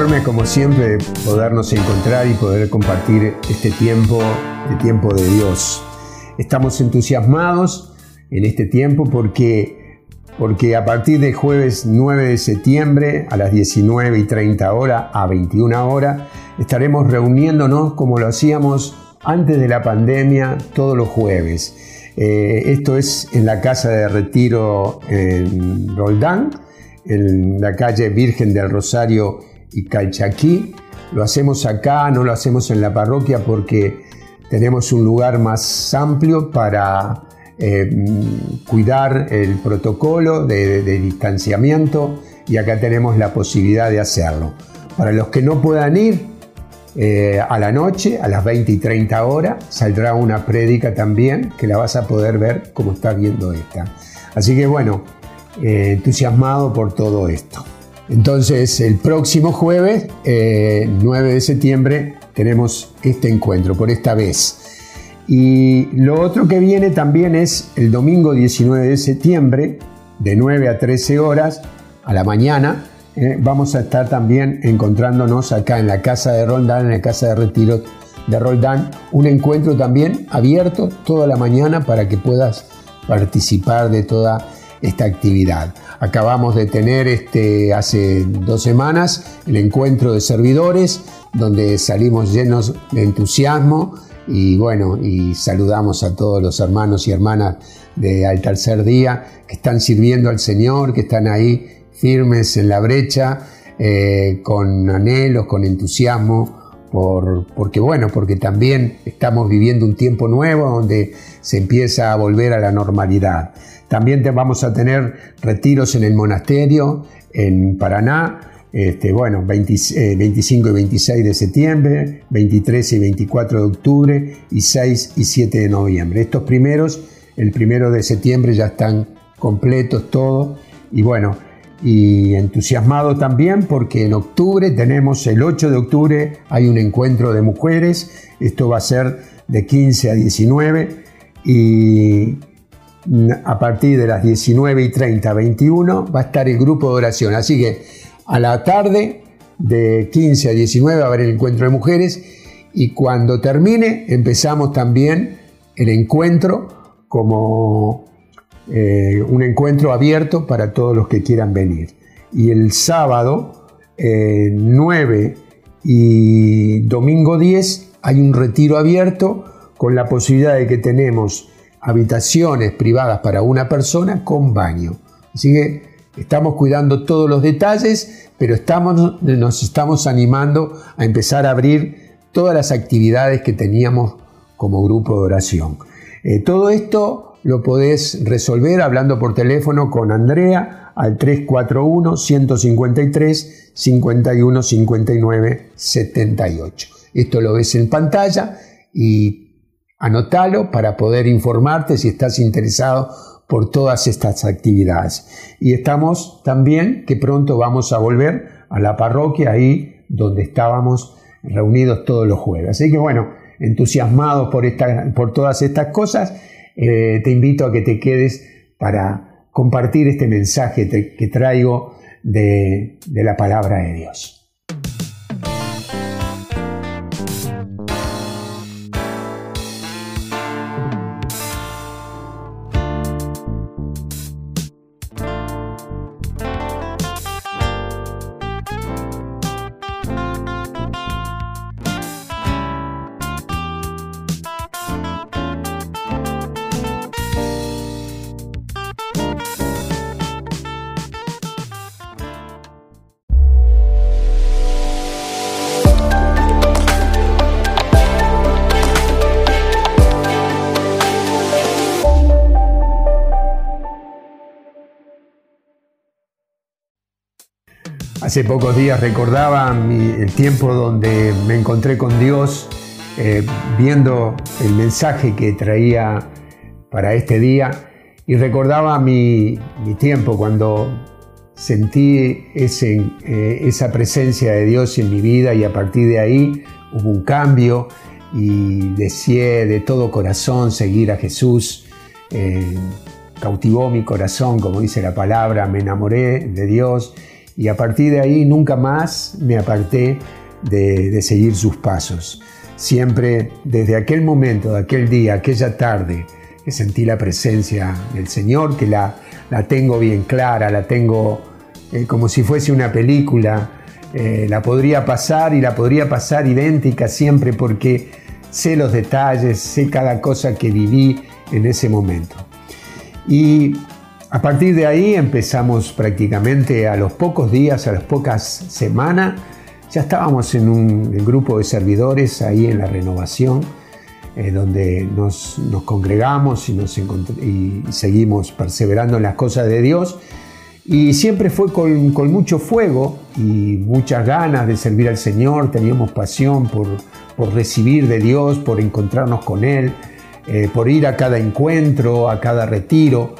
Como siempre, de podernos encontrar y poder compartir este tiempo, este tiempo de Dios. Estamos entusiasmados en este tiempo porque, porque a partir del jueves 9 de septiembre a las 19 y 30 horas a 21 horas estaremos reuniéndonos como lo hacíamos antes de la pandemia todos los jueves. Eh, esto es en la casa de retiro en Roldán en la calle Virgen del Rosario y Calchaquí. Lo hacemos acá, no lo hacemos en la parroquia porque tenemos un lugar más amplio para eh, cuidar el protocolo de, distanciamiento y acá tenemos la posibilidad de hacerlo. Para los que no puedan ir, eh, a la noche, a las 20 y 30 horas, saldrá una prédica también que la vas a poder ver como estás viendo esta. Así que bueno, eh, entusiasmado por todo esto. Entonces, el próximo jueves, 9 eh, de septiembre, tenemos este encuentro, por esta vez. Y lo otro que viene también es el domingo 19 de septiembre, de 9 a 13 horas a la mañana. Eh, vamos a estar también encontrándonos acá en la casa de Roldán, en la casa de retiro de Roldán, un encuentro también abierto toda la mañana para que puedas participar de toda esta actividad. Acabamos de tener este, hace dos semanas el encuentro de servidores, donde salimos llenos de entusiasmo y bueno, y saludamos a todos los hermanos y hermanas de al tercer día que están sirviendo al Señor, que están ahí firmes en la brecha, eh, con anhelos, con entusiasmo, por, porque bueno, porque también estamos viviendo un tiempo nuevo donde se empieza a volver a la normalidad. También vamos a tener retiros en el monasterio en Paraná, este, bueno, 25 eh, y 26 de septiembre, 23 y 24 de octubre y 6 y 7 de noviembre. Estos primeros, el primero de septiembre ya están completos todos y bueno, y entusiasmado también porque en octubre tenemos el 8 de octubre hay un encuentro de mujeres, esto va a ser de 15 a 19 y a partir de las 19 y 30, 21, va a estar el grupo de oración. Así que a la tarde, de 15 a 19, va a haber el encuentro de mujeres y cuando termine empezamos también el encuentro como eh, un encuentro abierto para todos los que quieran venir. Y el sábado 9 eh, y domingo 10 hay un retiro abierto con la posibilidad de que tenemos habitaciones privadas para una persona con baño. Así que estamos cuidando todos los detalles, pero estamos, nos estamos animando a empezar a abrir todas las actividades que teníamos como grupo de oración. Eh, todo esto lo podés resolver hablando por teléfono con Andrea al 341 153 51 59 78. Esto lo ves en pantalla y Anótalo para poder informarte si estás interesado por todas estas actividades. Y estamos también que pronto vamos a volver a la parroquia ahí donde estábamos reunidos todos los jueves. Así que bueno, entusiasmados por, por todas estas cosas, eh, te invito a que te quedes para compartir este mensaje que traigo de la palabra de Dios. Hace pocos días recordaba el tiempo donde me encontré con Dios, eh, viendo el mensaje que traía para este día y recordaba mi, tiempo cuando sentí eh, esa presencia de Dios en mi vida y a partir de ahí hubo un cambio y deseé de todo corazón seguir a Jesús. Eh, cautivó mi corazón, como dice la palabra, me enamoré de Dios y a partir de ahí nunca más me aparté de, seguir sus pasos. Siempre desde aquel momento, de aquel día, aquella tarde, que sentí la presencia del Señor, que la, la tengo bien clara, la tengo eh, como si fuese una película, eh, la podría pasar y la podría pasar idéntica siempre porque sé los detalles, sé cada cosa que viví en ese momento. Y a partir de ahí empezamos prácticamente a los pocos días, a las pocas semanas, ya estábamos en un grupo de servidores ahí en la renovación, eh, donde nos, congregamos y, seguimos perseverando en las cosas de Dios. Y siempre fue con, mucho fuego y muchas ganas de servir al Señor, teníamos pasión por, por recibir de Dios, por encontrarnos con Él, eh, por ir a cada encuentro, a cada retiro,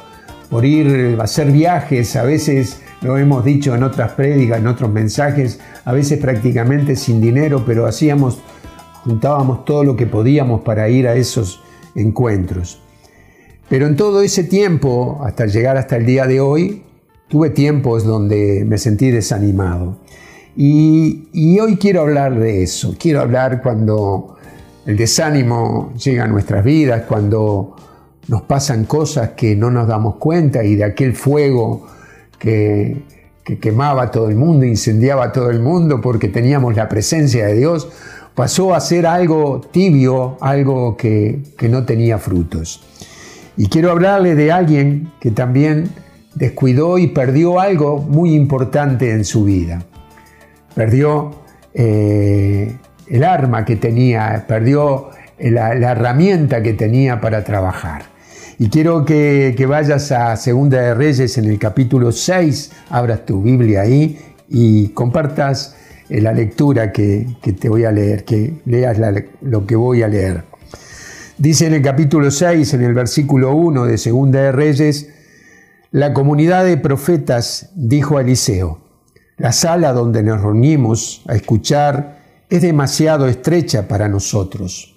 por ir a hacer viajes, a veces lo hemos dicho en otras prédicas, en otros mensajes, a veces prácticamente sin dinero, pero hacíamos, juntábamos todo lo que podíamos para ir a esos encuentros. Pero en todo ese tiempo, hasta llegar hasta el día de hoy, tuve tiempos donde me sentí desanimado. Y, hoy quiero hablar de eso. Quiero hablar cuando el desánimo llega a nuestras vidas, cuando nos pasan cosas que no nos damos cuenta y de aquel fuego que, quemaba a todo el mundo, incendiaba a todo el mundo porque teníamos la presencia de Dios, pasó a ser algo tibio, algo que, no tenía frutos. Y quiero hablarle de alguien que también descuidó y perdió algo muy importante en su vida. Perdió eh, el arma que tenía, perdió la, herramienta que tenía para trabajar. Y quiero que, vayas a Segunda de Reyes en el capítulo 6, abras tu Biblia ahí y compartas eh, la lectura que, te voy a leer, que leas lo que voy a leer. Dice en el capítulo 6, en el versículo 1 de Segunda de Reyes, la comunidad de profetas dijo a Eliseo, la sala donde nos reunimos a escuchar es demasiado estrecha para nosotros.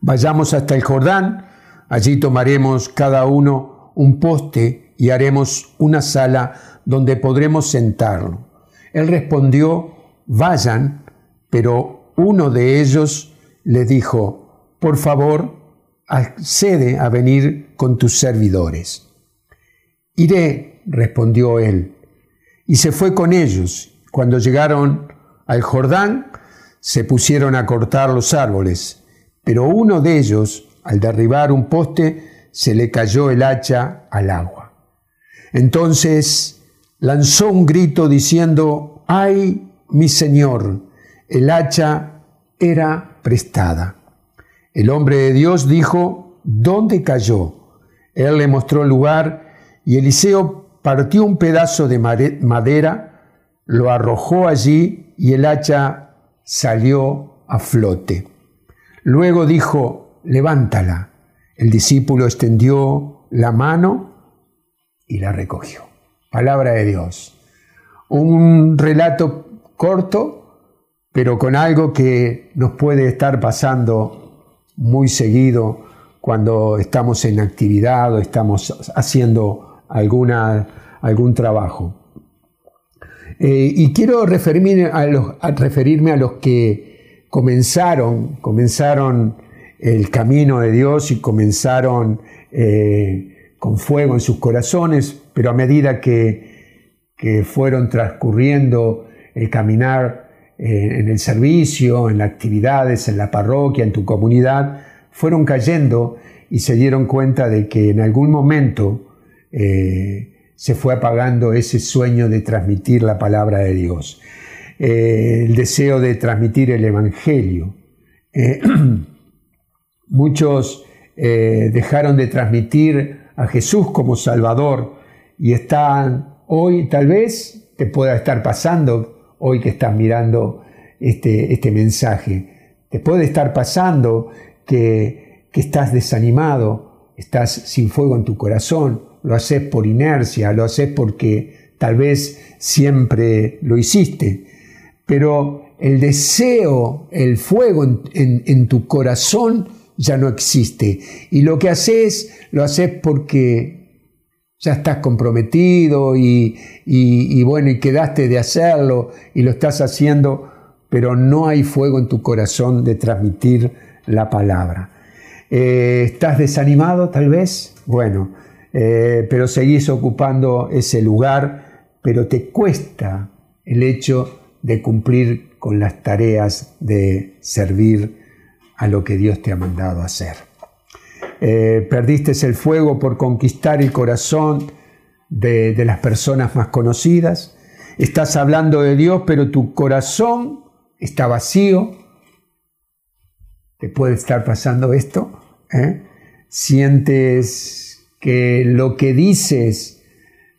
Vayamos hasta el Jordán, allí tomaremos cada uno un poste y haremos una sala donde podremos sentarlo. Él respondió, vayan, pero uno de ellos le dijo, por favor, accede a venir con tus servidores. Iré, respondió él, y se fue con ellos. Cuando llegaron al Jordán, se pusieron a cortar los árboles, pero uno de ellos, al derribar un poste, se le cayó el hacha al agua. Entonces lanzó un grito diciendo, ¡ay, mi señor! El hacha era prestada. El hombre de Dios dijo, ¿dónde cayó? Él le mostró el lugar y Eliseo partió un pedazo de madera, lo arrojó allí y el hacha salió a flote. Luego dijo, levántala. El discípulo extendió la mano y la recogió. Palabra de Dios. Un relato corto, pero con algo que nos puede estar pasando muy seguido cuando estamos en actividad o estamos haciendo alguna, algún trabajo. Eh, y quiero referirme a, los, referirme a los que comenzaron, comenzaron el camino de Dios y comenzaron eh, con fuego en sus corazones, pero a medida que, que fueron transcurriendo el caminar eh, en el servicio, en las actividades, en la parroquia, en tu comunidad, fueron cayendo y se dieron cuenta de que en algún momento eh, se fue apagando ese sueño de transmitir la palabra de Dios, el deseo de transmitir el Evangelio. Eh, muchos dejaron de transmitir a Jesús como Salvador y están hoy, tal vez te pueda estar pasando, hoy que estás mirando este, este mensaje, te puede estar pasando que, que estás desanimado, estás sin fuego en tu corazón, lo haces por inercia, lo haces porque tal vez siempre lo hiciste, pero el deseo, el fuego en, tu corazón ya no existe. Y lo que haces, lo haces porque ya estás comprometido y, y, bueno, y quedaste de hacerlo y lo estás haciendo, pero no hay fuego en tu corazón de transmitir la palabra. Eh, ¿Estás desanimado tal vez? Bueno, eh, pero seguís ocupando ese lugar, pero te cuesta el hecho de cumplir con las tareas de servir a lo que Dios te ha mandado hacer. Eh, perdiste el fuego por conquistar el corazón de, las personas más conocidas, estás hablando de Dios, pero tu corazón está vacío. ¿Te puede estar pasando esto? ¿Eh? Sientes que lo que dices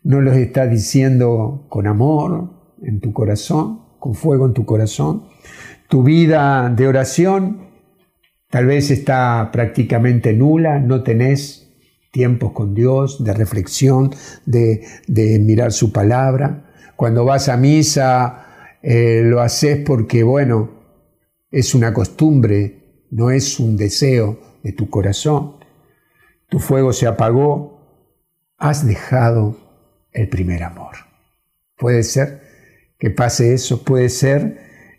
no lo estás diciendo con amor en tu corazón, con fuego en tu corazón. Tu vida de oración Tal vez está prácticamente nula, no tenés tiempos con Dios, de reflexión, de, mirar su palabra. Cuando vas a misa, eh, lo haces porque, bueno, es una costumbre, no es un deseo de tu corazón. Tu fuego se apagó, has dejado el primer amor. Puede ser que pase eso, puede ser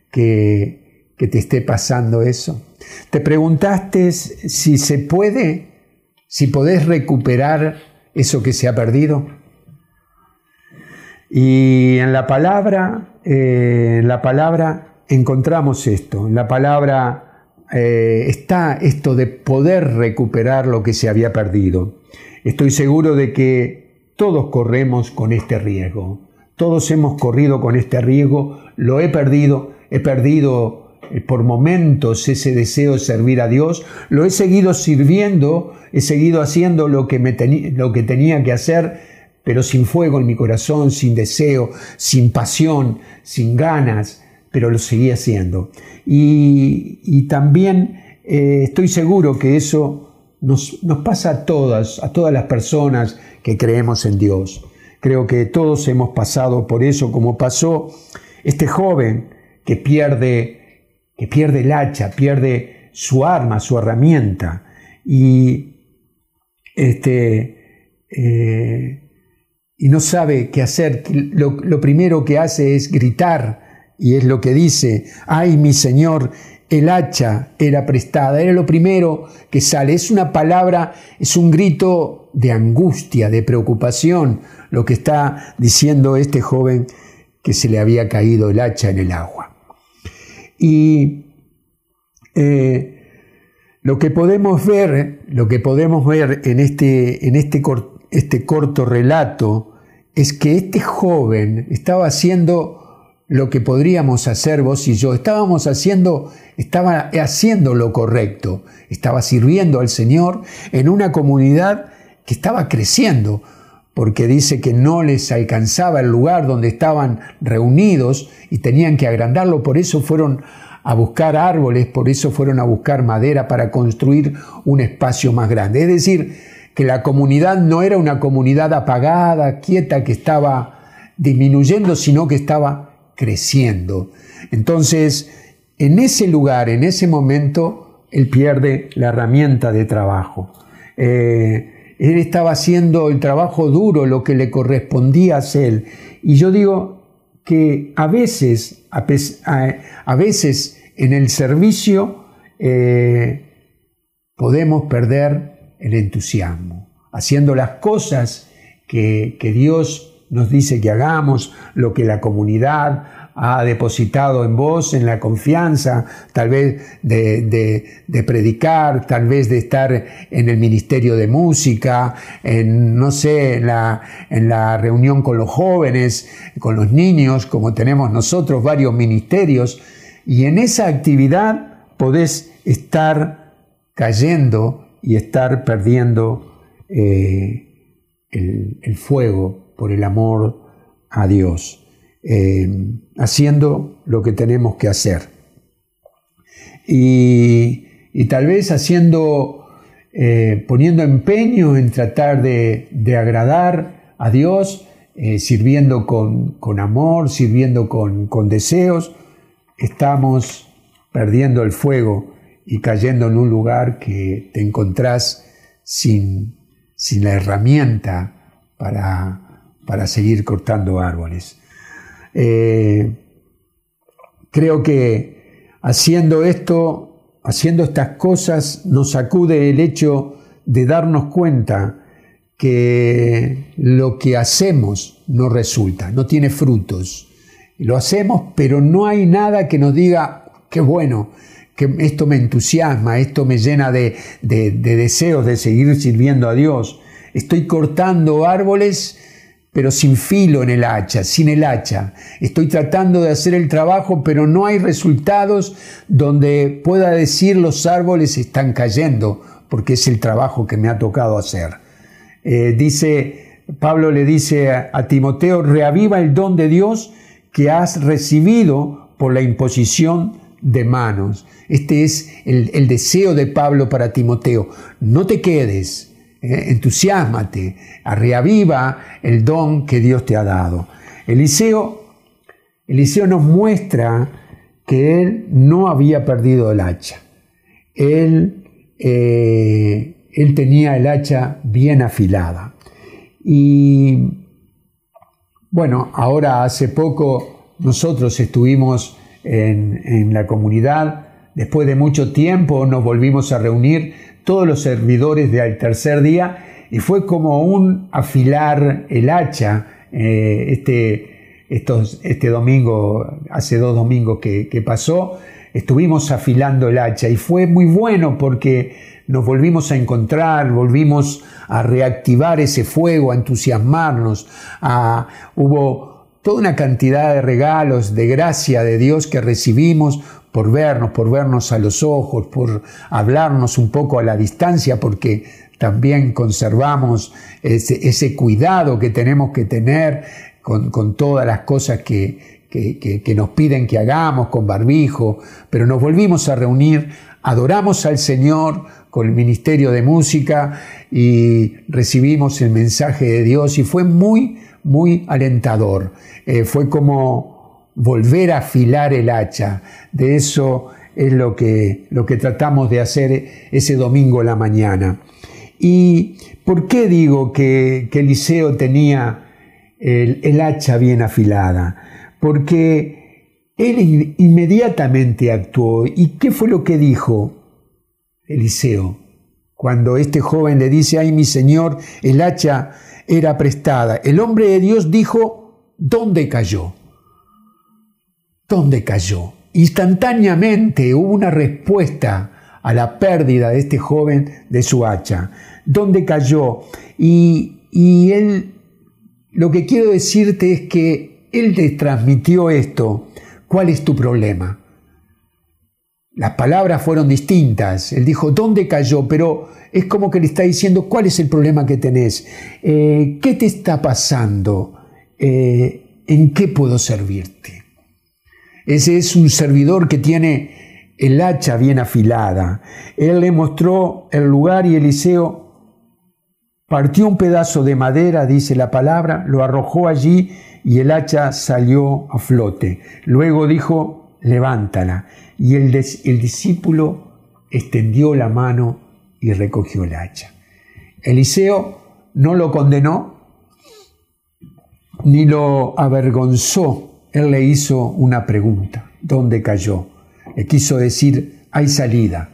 que, que te esté pasando eso. ¿Te preguntaste si se puede, si podés recuperar eso que se ha perdido? Y en la palabra, eh, en la palabra encontramos esto. En la palabra eh, está esto de poder recuperar lo que se había perdido. Estoy seguro de que todos corremos con este riesgo. Todos hemos corrido con este riesgo. Lo he perdido. He perdido por momentos ese deseo de servir a Dios, lo he seguido sirviendo, he seguido haciendo lo que, me lo que tenía que hacer, pero sin fuego en mi corazón, sin deseo, sin pasión, sin ganas, pero lo seguí haciendo. Y, también eh, estoy seguro que eso nos, nos pasa a todas, a todas las personas que creemos en Dios. Creo que todos hemos pasado por eso, como pasó este joven que pierde que pierde el hacha, pierde su arma, su herramienta. Y, este, eh, y no sabe qué hacer. Lo, lo primero que hace es gritar, y es lo que dice, ay mi Señor, el hacha era prestada, era lo primero que sale. Es una palabra, es un grito de angustia, de preocupación, lo que está diciendo este joven que se le había caído el hacha en el agua. Y eh, lo que podemos ver, lo que podemos ver en este, en este, este corto relato es que este joven estaba haciendo lo que podríamos hacer vos y yo. Estábamos haciendo, estaba haciendo lo correcto. Estaba sirviendo al Señor en una comunidad que estaba creciendo, porque dice que no les alcanzaba el lugar donde estaban reunidos y tenían que agrandarlo, por eso fueron a buscar árboles, por eso fueron a buscar madera para construir un espacio más grande. Es decir, que la comunidad no era una comunidad apagada, quieta, que estaba disminuyendo, sino que estaba creciendo. Entonces, en ese lugar, en ese momento, él pierde la herramienta de trabajo. Eh, él estaba haciendo el trabajo duro, lo que le correspondía hacer. Y yo digo que a veces, a, veces en el servicio eh, podemos perder el entusiasmo, haciendo las cosas que, que Dios nos dice que hagamos, lo que la comunidad, ha depositado en vos, en la confianza, tal vez de, predicar, tal vez de estar en el ministerio de música, en, no sé, en la, reunión con los jóvenes, con los niños, como tenemos nosotros varios ministerios, y en esa actividad podés estar cayendo y estar perdiendo eh, el fuego por el amor a Dios. Eh, haciendo lo que tenemos que hacer. Y, tal vez haciendo, eh, poniendo empeño en tratar de, agradar a Dios, eh, sirviendo con, amor, sirviendo con, deseos, estamos perdiendo el fuego y cayendo en un lugar que te encontrás sin, sin la herramienta para, para seguir cortando árboles. Eh, creo que haciendo esto, haciendo estas cosas, nos sacude el hecho de darnos cuenta que lo que hacemos no resulta, no tiene frutos. Lo hacemos, pero no hay nada que nos diga, qué bueno, que esto me entusiasma, esto me llena de, de, deseos de seguir sirviendo a Dios. Estoy cortando árboles, pero sin filo en el hacha, sin el hacha. Estoy tratando de hacer el trabajo, pero no hay resultados donde pueda decir los árboles están cayendo, porque es el trabajo que me ha tocado hacer. Eh, dice, Pablo le dice a, Timoteo, reaviva el don de Dios que has recibido por la imposición de manos. Este es el, deseo de Pablo para Timoteo. No te quedes, eh, entusiasmate, reaviva el don que Dios te ha dado. Eliseo, Eliseo nos muestra que él no había perdido el hacha. Él eh, él tenía el hacha bien afilada. Y bueno, ahora hace poco nosotros estuvimos en, la comunidad, después de mucho tiempo nos volvimos a reunir todos los servidores del tercer día y fue como un afilar el hacha eh, este, estos, este domingo, hace dos domingos que, que pasó, estuvimos afilando el hacha y fue muy bueno porque nos volvimos a encontrar, volvimos a reactivar ese fuego, a entusiasmarnos, hubo toda una cantidad de regalos, de gracia de Dios que recibimos por vernos, por vernos a los ojos, por hablarnos un poco a la distancia, porque también conservamos ese, cuidado que tenemos que tener con, todas las cosas que, que, nos piden que hagamos con barbijo, pero nos volvimos a reunir, adoramos al Señor, con el Ministerio de Música y recibimos el mensaje de Dios y fue muy, muy alentador. Eh, fue como volver a afilar el hacha. De eso es lo que, lo que tratamos de hacer ese domingo en la mañana. ¿Y por qué digo que, Eliseo tenía el, el hacha bien afilada? Porque él inmediatamente actuó. ¿Y qué fue lo que dijo? Eliseo, cuando este joven le dice, ay mi señor, el hacha era prestada. El hombre de Dios dijo, ¿dónde cayó? ¿Dónde cayó? Instantáneamente hubo una respuesta a la pérdida de este joven de su hacha. ¿Dónde cayó? Y, y él, lo que quiero decirte es que él te transmitió esto. ¿Cuál es tu problema? Las palabras fueron distintas. Él dijo, ¿dónde cayó? Pero es como que le está diciendo, ¿cuál es el problema que tenés? Eh, ¿Qué te está pasando? Eh, ¿En qué puedo servirte? Ese es un servidor que tiene el hacha bien afilada. Él le mostró el lugar y Eliseo partió un pedazo de madera, dice la palabra, lo arrojó allí y el hacha salió a flote. Luego dijo, levántala y el, discípulo extendió la mano y recogió el hacha. Eliseo no lo condenó ni lo avergonzó. Él le hizo una pregunta. ¿Dónde cayó? Le quiso decir, hay salida.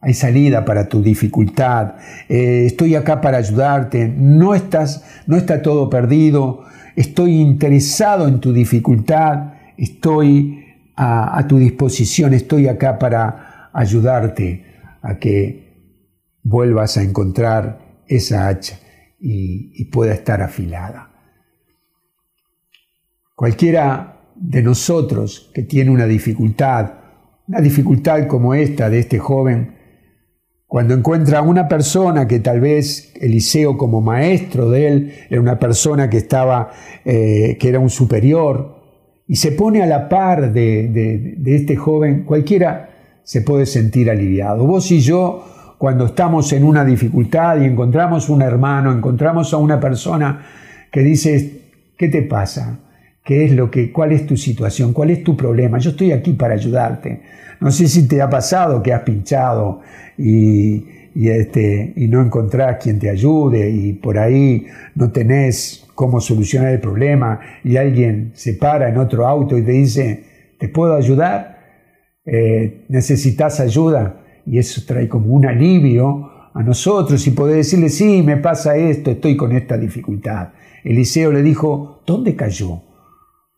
Hay salida para tu dificultad. Eh, estoy acá para ayudarte. No estás, no está todo perdido. Estoy interesado en tu dificultad. Estoy a, tu disposición, estoy acá para ayudarte a que vuelvas a encontrar esa hacha y, pueda estar afilada. Cualquiera de nosotros que tiene una dificultad, una dificultad como esta de este joven, cuando encuentra a una persona que tal vez Eliseo como maestro de él era una persona que estaba, eh, que era un superior, y se pone a la par de, este joven, cualquiera se puede sentir aliviado. Vos y yo, cuando estamos en una dificultad y encontramos un hermano, encontramos a una persona que dice, ¿qué te pasa? Qué es lo que, cuál es tu situación, cuál es tu problema. Yo estoy aquí para ayudarte. No sé si te ha pasado que has pinchado y, este, y no encontrás quien te ayude y por ahí no tenés cómo solucionar el problema y alguien se para en otro auto y te dice, ¿te puedo ayudar? Eh, ¿Necesitas ayuda? Y eso trae como un alivio a nosotros y poder decirle, sí, me pasa esto, estoy con esta dificultad. Eliseo le dijo, ¿dónde cayó?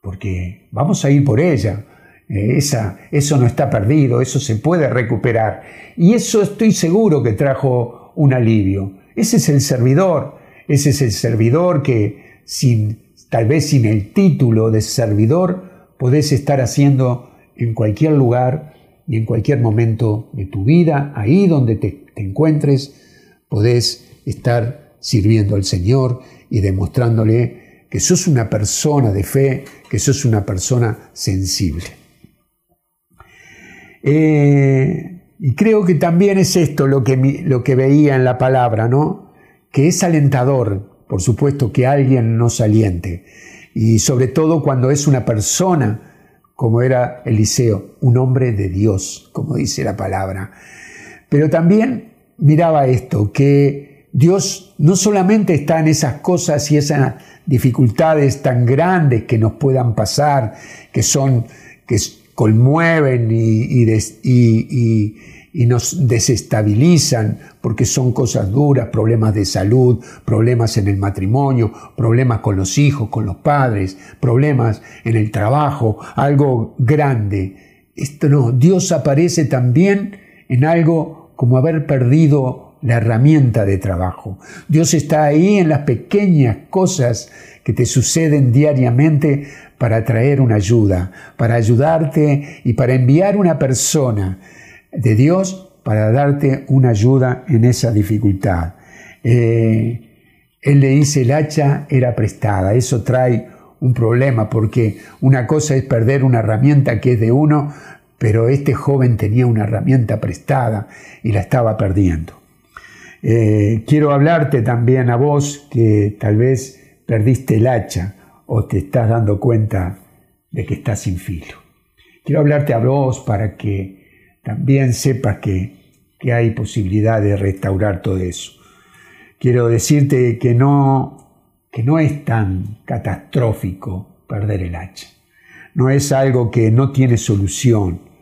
Porque vamos a ir por ella. Eh, esa, eso no está perdido, eso se puede recuperar. Y eso estoy seguro que trajo un alivio. Ese es el servidor, ese es el servidor que sin, tal vez sin el título de servidor, podés estar haciendo en cualquier lugar y en cualquier momento de tu vida, ahí donde te te encuentres, podés estar sirviendo al Señor y demostrándole que sos una persona de fe, que sos una persona sensible. Eh, y creo que también es esto lo que, lo que veía en la palabra, ¿no? Que es alentador, por supuesto, que alguien nos aliente. Y sobre todo cuando es una persona, como era Eliseo, un hombre de Dios, como dice la palabra. Pero también miraba esto, que Dios no solamente está en esas cosas y esas dificultades tan grandes que nos puedan pasar, que son, que conmueven y, nos desestabilizan porque son cosas duras, problemas de salud, problemas en el matrimonio, problemas con los hijos, con los padres, problemas en el trabajo, algo grande. Esto no, Dios aparece también en algo como haber perdido la herramienta de trabajo. Dios está ahí en las pequeñas cosas que te suceden diariamente para traer una ayuda, para ayudarte y para enviar una persona de Dios para darte una ayuda en esa dificultad. Eh, él le dice, el hacha era prestada. Eso trae un problema porque una cosa es perder una herramienta que es de uno, pero este joven tenía una herramienta prestada y la estaba perdiendo. Eh, quiero hablarte también a vos que tal vez perdiste el hacha o te estás dando cuenta de que estás sin filo. Quiero hablarte a vos para que también sepas que, que hay posibilidad de restaurar todo eso. Quiero decirte que no, que no es tan catastrófico perder el hacha. No es algo que no tiene solución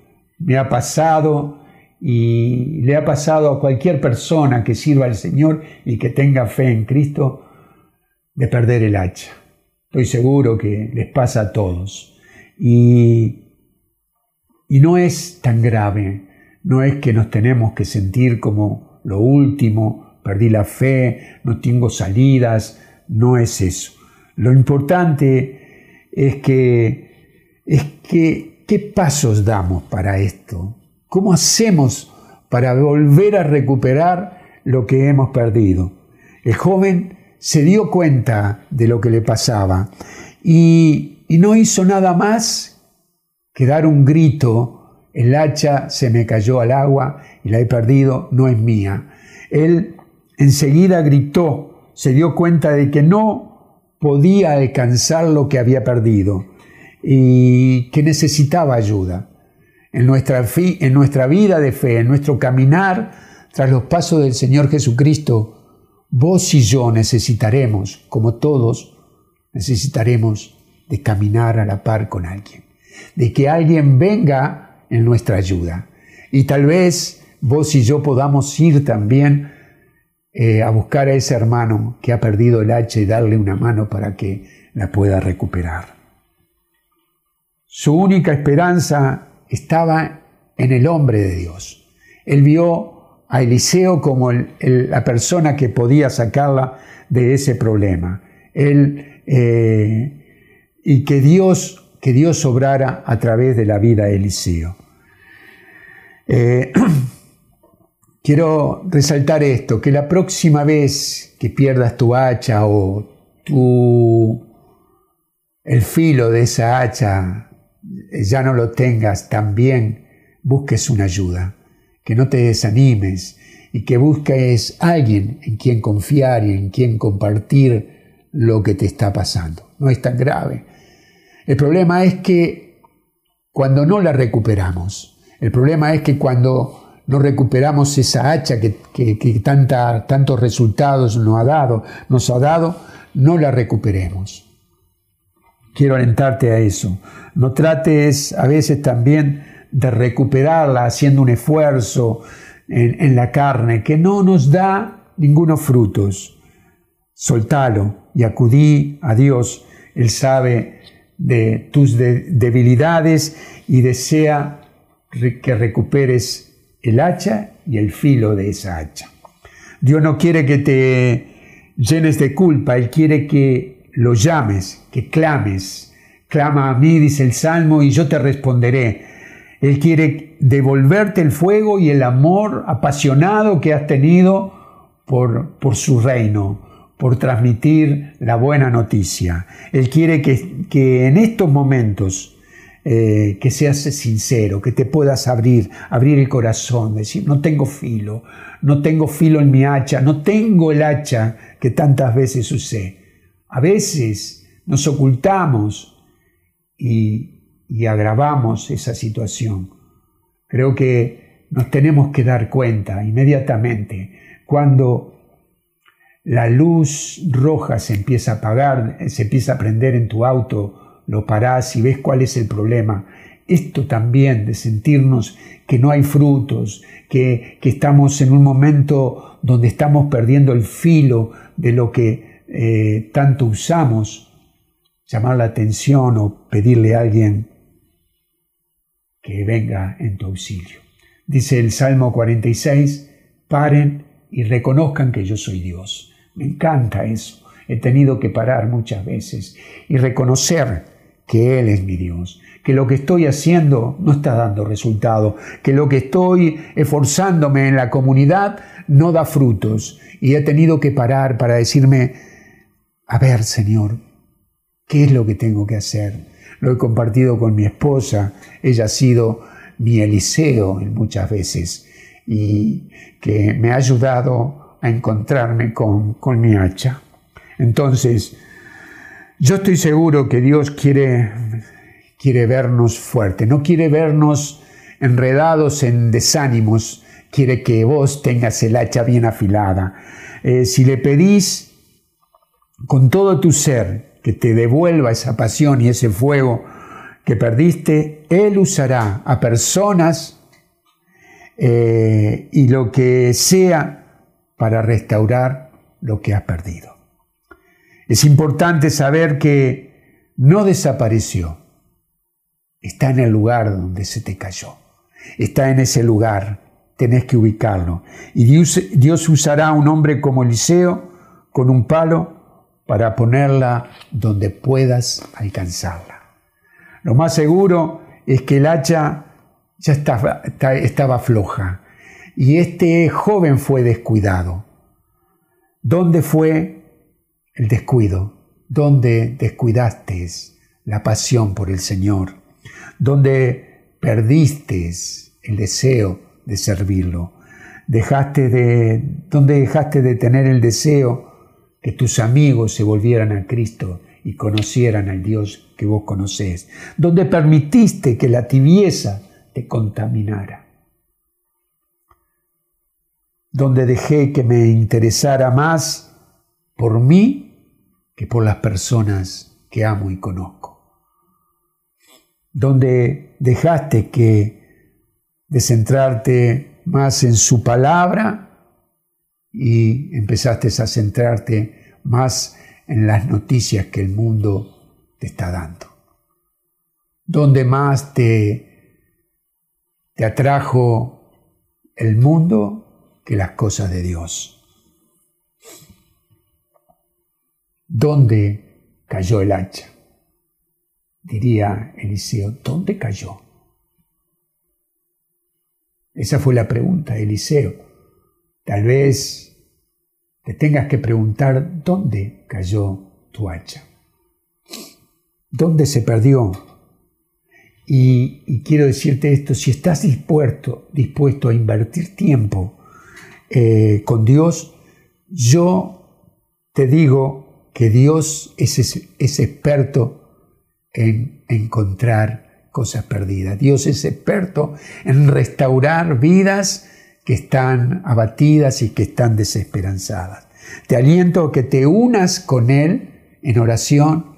me ha pasado y le ha pasado a cualquier persona que sirva al Señor y que tenga fe en Cristo de perder el hacha. Estoy seguro que les pasa a todos. Y, y no es tan grave, no es que nos tenemos que sentir como lo último, perdí la fe, no tengo salidas, no es eso. Lo importante es que, es que ¿Qué pasos damos para esto? ¿Cómo hacemos para volver a recuperar lo que hemos perdido? El joven se dio cuenta de lo que le pasaba y, no hizo nada más que dar un grito, el hacha se me cayó al agua y la he perdido, no es mía. Él enseguida gritó, se dio cuenta de que no podía alcanzar lo que había perdido y que necesitaba ayuda. En nuestra, en nuestra vida de fe, en nuestro caminar tras los pasos del Señor Jesucristo, vos y yo necesitaremos, como todos, necesitaremos de caminar a la par con alguien, de que alguien venga en nuestra ayuda. Y tal vez vos y yo podamos ir también eh, a buscar a ese hermano que ha perdido el hacha y darle una mano para que la pueda recuperar. Su única esperanza estaba en el hombre de Dios. Él vio a Eliseo como la persona que podía sacarla de ese problema. Él, eh, y que Dios, que Dios obrara a través de la vida de Eliseo. Eh, quiero resaltar esto, que la próxima vez que pierdas tu hacha o tu, el filo de esa hacha ya no lo tengas, también busques una ayuda, que no te desanimes y que busques alguien en quien confiar y en quien compartir lo que te está pasando. No es tan grave. El problema es que cuando no la recuperamos, el problema es que cuando no recuperamos esa hacha que, tanta, tantos resultados nos ha dado, nos ha dado, no la recuperemos. Quiero alentarte a eso. No trates a veces también de recuperarla haciendo un esfuerzo en, la carne que no nos da ningunos frutos. Soltalo y acudí a Dios. Él sabe de tus debilidades y desea que recuperes el hacha y el filo de esa hacha. Dios no quiere que te llenes de culpa, Él quiere que lo llames, que clames. Clama a mí, dice el Salmo, y yo te responderé. Él quiere devolverte el fuego y el amor apasionado que has tenido por, por su reino, por transmitir la buena noticia. Él quiere que, que en estos momentos eh, que seas sincero, que te puedas abrir, abrir el corazón, decir, no tengo filo, no tengo filo en mi hacha, no tengo el hacha que tantas veces usé. A veces nos ocultamos y, agravamos esa situación. Creo que nos tenemos que dar cuenta inmediatamente cuando la luz roja se empieza a apagar, se empieza a prender en tu auto lo parás y ves cuál es el problema. Esto también de sentirnos que no hay frutos, que, estamos en un momento donde estamos perdiendo el filo de lo que eh, tanto usamos, llamar la atención o pedirle a alguien que venga en tu auxilio. Dice el Salmo 46, paren y reconozcan que yo soy Dios. Me encanta eso. He tenido que parar muchas veces y reconocer que Él es mi Dios, que lo que estoy haciendo no está dando resultado, que lo que estoy esforzándome en la comunidad no da frutos. Y he tenido que parar para decirme, a ver, Señor, ¿qué es lo que tengo que hacer? Lo he compartido con mi esposa, ella ha sido mi Eliseo muchas veces y que me ha ayudado a encontrarme con, con mi hacha. Entonces, yo estoy seguro que Dios quiere, quiere vernos fuertes, no quiere vernos enredados en desánimos, quiere que vos tengas el hacha bien afilada. Eh, si le pedís con todo tu ser que te devuelva esa pasión y ese fuego que perdiste, Él usará a personas eh, y lo que sea para restaurar lo que has perdido. Es importante saber que no desapareció. Está en el lugar donde se te cayó. Está en ese lugar. Tenés que ubicarlo. Y Dios, usará a un hombre como Eliseo con un palo para ponerla donde puedas alcanzarla. Lo más seguro es que el hacha ya estaba, floja y este joven fue descuidado. ¿Dónde fue el descuido, donde descuidaste la pasión por el Señor, donde perdiste el deseo de servirlo, dejaste de, donde dejaste de tener el deseo que tus amigos se volvieran a Cristo y conocieran al Dios que vos conocés, donde permitiste que la tibieza te contaminara, donde dejé que me interesara más por mí que por las personas que amo y conozco. Donde dejaste que de centrarte más en su palabra y empezaste a centrarte más en las noticias que el mundo te está dando. Donde más te, te atrajo el mundo que las cosas de Dios. ¿Dónde cayó el hacha? Diría Eliseo, ¿dónde cayó? Esa fue la pregunta, Eliseo. Tal vez te tengas que preguntar dónde cayó tu hacha. ¿Dónde se perdió? Y, quiero decirte esto, si estás dispuesto, dispuesto a invertir tiempo eh, con Dios, yo te digo que Dios es, experto en encontrar cosas perdidas. Dios es experto en restaurar vidas que están abatidas y que están desesperanzadas. Te aliento a que te unas con Él en oración,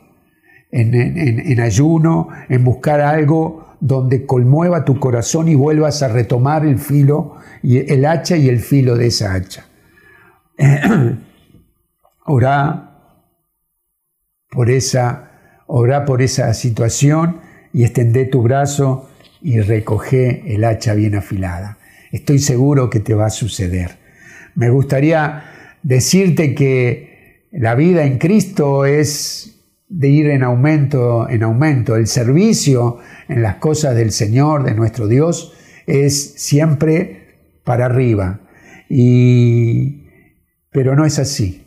en, ayuno, en buscar algo donde conmueva tu corazón y vuelvas a retomar el filo, y el hacha y el filo de esa hacha. Orá por esa, por esa situación y extendé tu brazo y recoge el hacha bien afilada. Estoy seguro que te va a suceder. Me gustaría decirte que la vida en Cristo es de ir en aumento, en aumento. El servicio en las cosas del Señor, de nuestro Dios, es siempre para arriba. Y, pero no es así.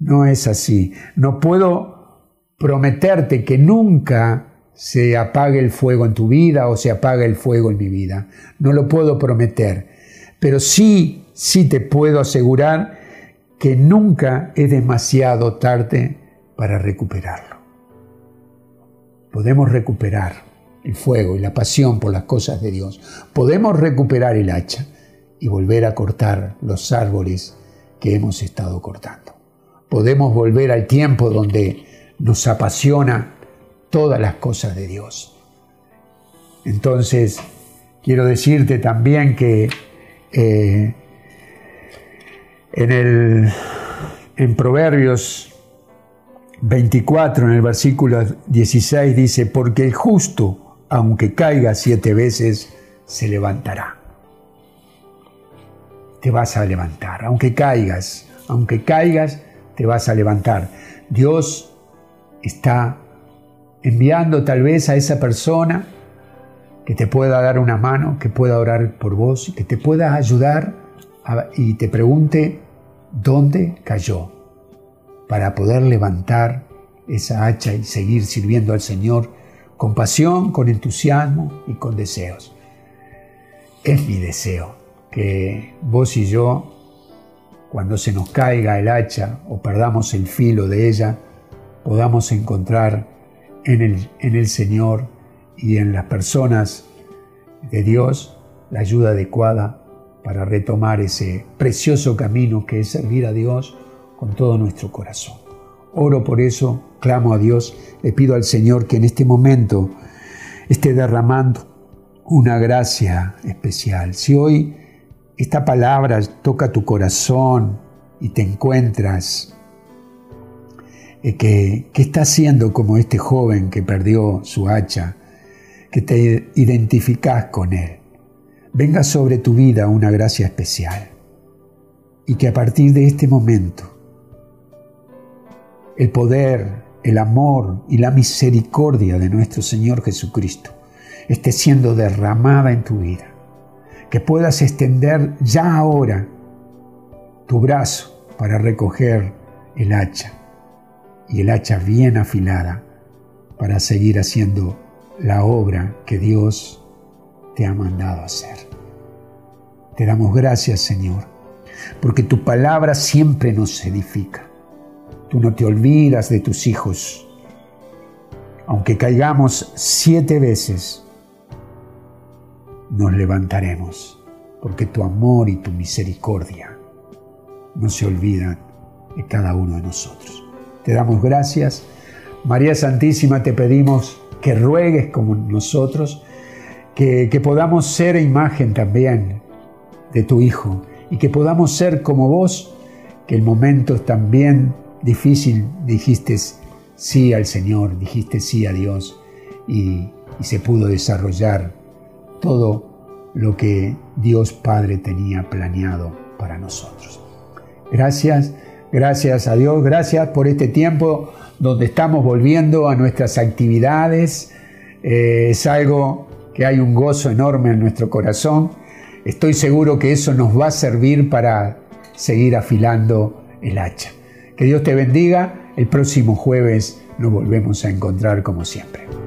No es así. No puedo prometerte que nunca se apague el fuego en tu vida o se apague el fuego en mi vida. No lo puedo prometer. Pero sí, sí te puedo asegurar que nunca es demasiado tarde para recuperarlo. Podemos recuperar el fuego y la pasión por las cosas de Dios. Podemos recuperar el hacha y volver a cortar los árboles que hemos estado cortando. Podemos volver al tiempo donde nos apasiona todas las cosas de Dios. Entonces, quiero decirte también que eh, en, el, en Proverbios 24, en el versículo 16, dice, porque el justo, aunque caiga siete veces, se levantará. Te vas a levantar, aunque caigas, aunque caigas, te vas a levantar. Dios está enviando tal vez a esa persona que te pueda dar una mano, que pueda orar por vos, que te pueda ayudar y te pregunte dónde cayó para poder levantar esa hacha y seguir sirviendo al Señor con pasión, con entusiasmo y con deseos. Es mi deseo que vos y yo, cuando se nos caiga el hacha o perdamos el filo de ella, podamos encontrar en el, en el Señor y en las personas de Dios la ayuda adecuada para retomar ese precioso camino que es servir a Dios con todo nuestro corazón. Oro por eso, clamo a Dios, le pido al Señor que en este momento esté derramando una gracia especial. Si hoy esta palabra toca tu corazón y te encuentras que, que estás siendo como este joven que perdió su hacha, que te identificas con él. Venga sobre tu vida una gracia especial. Y que a partir de este momento el poder, el amor y la misericordia de nuestro Señor Jesucristo esté siendo derramada en tu vida. Que puedas extender ya ahora tu brazo para recoger el hacha y el hacha bien afilada para seguir haciendo la obra que Dios te ha mandado hacer. Te damos gracias, Señor, porque tu palabra siempre nos edifica. Tú no te olvidas de tus hijos. Aunque caigamos siete veces, nos levantaremos, porque tu amor y tu misericordia no se olvidan de cada uno de nosotros. Te damos gracias. María Santísima, te pedimos que ruegues como nosotros que, podamos ser imagen también de tu Hijo y que podamos ser como vos, que en momentos también difícil dijiste sí al Señor, dijiste sí a Dios y, y se pudo desarrollar todo lo que Dios Padre tenía planeado para nosotros. Gracias, gracias a Dios, gracias por este tiempo donde estamos volviendo a nuestras actividades. Eh, es algo que hay un gozo enorme en nuestro corazón. Estoy seguro que eso nos va a servir para seguir afilando el hacha. Que Dios te bendiga. El próximo jueves nos volvemos a encontrar como siempre.